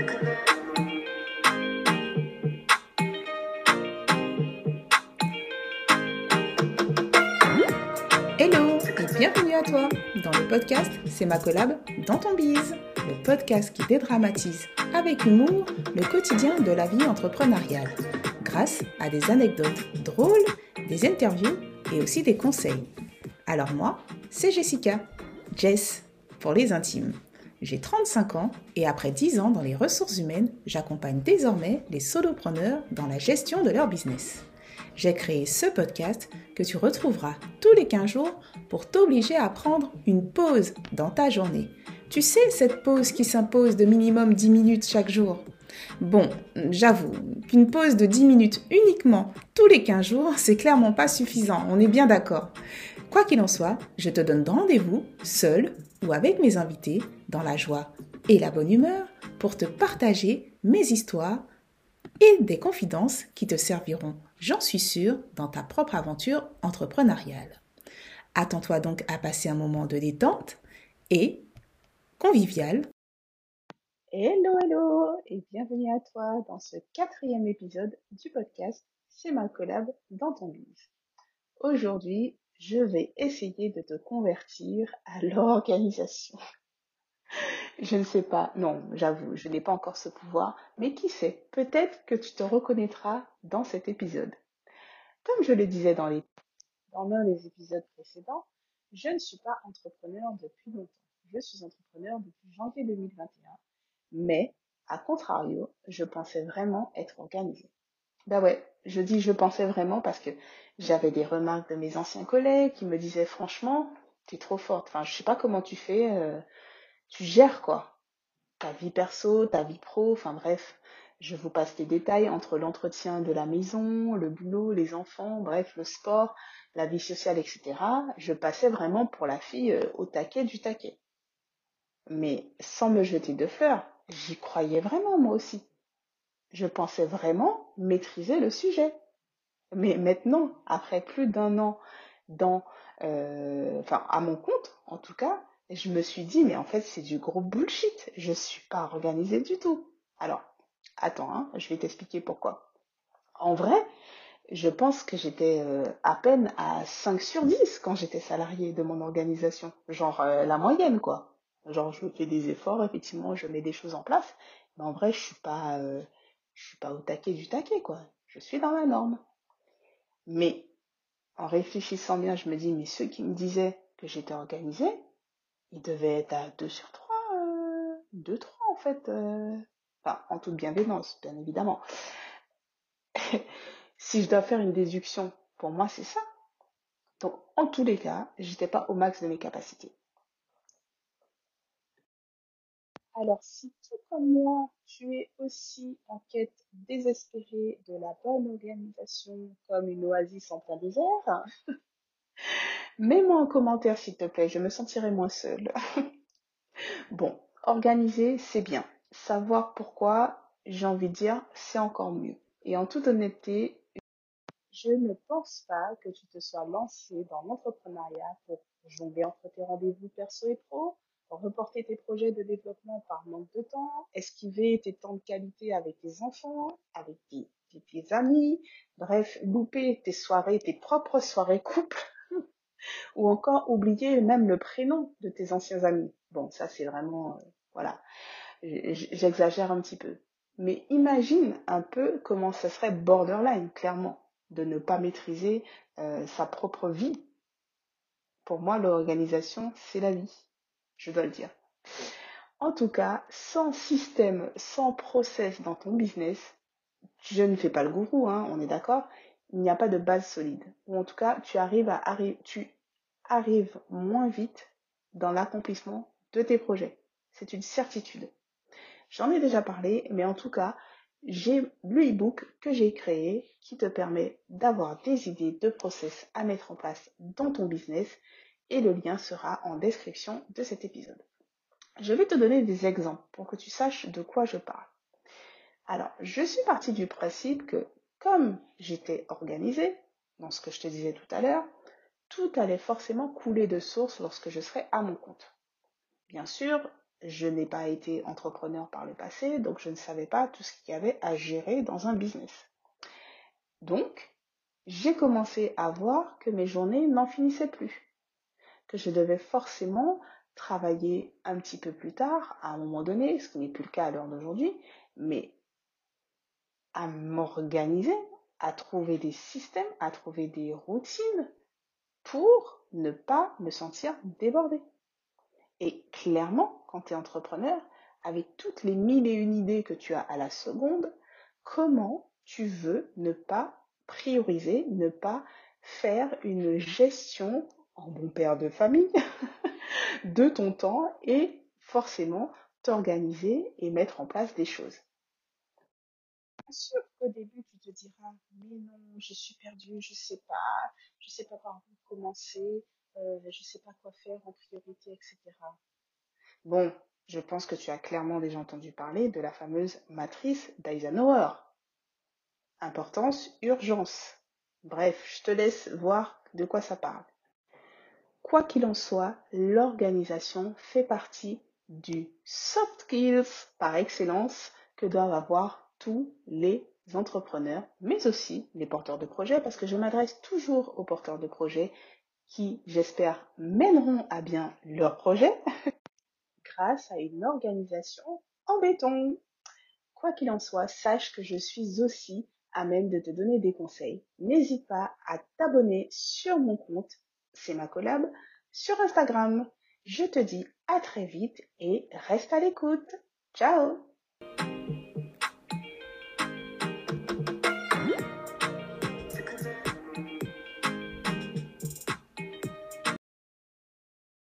Hello et bienvenue à toi dans le podcast C'est ma collab dans ton bise, le podcast qui dédramatise avec humour le quotidien de la vie entrepreneuriale grâce à des anecdotes drôles, des interviews et aussi des conseils. Alors moi, c'est Jessica, Jess pour les intimes. J'ai 35 ans et après 10 ans dans les ressources humaines, j'accompagne désormais les solopreneurs dans la gestion de leur business. J'ai créé ce podcast que tu retrouveras tous les 15 jours pour t'obliger à prendre une pause dans ta journée. Tu sais, cette pause qui s'impose de minimum 10 minutes chaque jour? Bon, j'avoue qu'une pause de 10 minutes uniquement tous les 15 jours, c'est clairement pas suffisant, on est bien d'accord. Quoi qu'il en soit, je te donne rendez-vous, seul ou avec mes invités, dans la joie et la bonne humeur, pour te partager mes histoires et des confidences qui te serviront, j'en suis sûre, dans ta propre aventure entrepreneuriale. Attends-toi donc à passer un moment de détente et convivial. Hello, hello et bienvenue à toi dans ce quatrième épisode du podcast C'est ma collab dans ton bise. Aujourd'hui, je vais essayer de te convertir à l'organisation. Je ne sais pas, non, j'avoue, je n'ai pas encore ce pouvoir, mais qui sait, peut-être que tu te reconnaîtras dans cet épisode. Comme je le disais dans, l'un des épisodes précédents, je ne suis pas entrepreneur depuis longtemps. Je suis entrepreneur depuis janvier 2021, mais à contrario, je pensais vraiment être organisée. Bah ouais, je dis je pensais vraiment parce que j'avais des remarques de mes anciens collègues qui me disaient franchement, t'es trop forte. Enfin, je sais pas comment tu fais, euh, tu gères quoi. Ta vie perso, ta vie pro, enfin bref, je vous passe les détails entre l'entretien de la maison, le boulot, les enfants, bref, le sport, la vie sociale, etc. Je passais vraiment pour la fille euh, au taquet du taquet. Mais sans me jeter de fleurs, j'y croyais vraiment moi aussi je pensais vraiment maîtriser le sujet. Mais maintenant, après plus d'un an dans, euh, enfin, à mon compte, en tout cas, je me suis dit, mais en fait, c'est du gros bullshit. Je suis pas organisée du tout. Alors, attends, hein, je vais t'expliquer pourquoi. En vrai, je pense que j'étais euh, à peine à 5 sur 10 quand j'étais salariée de mon organisation. Genre euh, la moyenne, quoi. Genre, je fais des efforts, effectivement, je mets des choses en place. Mais en vrai, je suis pas, je suis pas au taquet du taquet, quoi. Je suis dans la norme. Mais en réfléchissant bien, je me dis, mais ceux qui me disaient que j'étais organisée, ils devaient être à 2 sur 3, euh, 2, 3 en fait. Euh. En toute bienveillance, bien évidemment. si je dois faire une déduction, pour moi, c'est ça. Donc, en tous les cas, j'étais pas au max de mes capacités. Alors, si tout comme moi, tu es aussi en quête désespérée de la bonne organisation comme une oasis en plein désert, mets-moi en commentaire s'il te plaît, je me sentirai moins seule. bon, organiser, c'est bien. Savoir pourquoi, j'ai envie de dire, c'est encore mieux. Et en toute honnêteté, je ne pense pas que tu te sois lancé dans l'entrepreneuriat pour jongler entre tes rendez-vous perso et pro, reporter tes projets de développement par manque de temps, esquiver tes temps de qualité avec tes enfants, avec tes, amis, bref, louper tes soirées, tes propres soirées couples, ou encore oublier même le prénom de tes anciens amis. Bon, ça c'est vraiment, euh, voilà, j'exagère un petit peu. Mais imagine un peu comment ce serait borderline, clairement, de ne pas maîtriser euh, sa propre vie. Pour moi, l'organisation, c'est la vie je dois le dire. En tout cas, sans système, sans process dans ton business, je ne fais pas le gourou, hein, on est d'accord, il n'y a pas de base solide. Ou en tout cas, tu arrives à tu arrives moins vite dans l'accomplissement de tes projets. C'est une certitude. J'en ai déjà parlé, mais en tout cas, j'ai le e-book que j'ai créé qui te permet d'avoir des idées de process à mettre en place dans ton business et le lien sera en description de cet épisode. Je vais te donner des exemples pour que tu saches de quoi je parle. Alors, je suis partie du principe que comme j'étais organisée, dans ce que je te disais tout à l'heure, tout allait forcément couler de source lorsque je serais à mon compte. Bien sûr, je n'ai pas été entrepreneur par le passé, donc je ne savais pas tout ce qu'il y avait à gérer dans un business. Donc, j'ai commencé à voir que mes journées n'en finissaient plus, que je devais forcément travailler un petit peu plus tard, à un moment donné, ce qui n'est plus le cas à l'heure d'aujourd'hui, mais à m'organiser, à trouver des systèmes, à trouver des routines pour ne pas me sentir débordée. Et clairement, quand tu es entrepreneur, avec toutes les mille et une idées que tu as à la seconde, comment tu veux ne pas prioriser, ne pas faire une gestion en bon père de famille de ton temps et forcément t'organiser et mettre en place des choses. Bien sûr qu'au début, tu te diras, mais non, je suis perdue, je sais pas, je sais pas par où commencer, euh, je sais pas quoi faire en priorité, etc. Bon, je pense que tu as clairement déjà entendu parler de la fameuse matrice d'Eisenhower. Importance, urgence. Bref, je te laisse voir de quoi ça parle. Quoi qu'il en soit, l'organisation fait partie du soft skills par excellence que doivent avoir tous les entrepreneurs, mais aussi les porteurs de projets, parce que je m'adresse toujours aux porteurs de projets qui, j'espère, mèneront à bien leur projet grâce à une organisation en béton. Quoi qu'il en soit, sache que je suis aussi à même de te donner des conseils. N'hésite pas à t'abonner sur mon compte, c'est ma collab, sur Instagram. Je te dis à très vite et reste à l'écoute. Ciao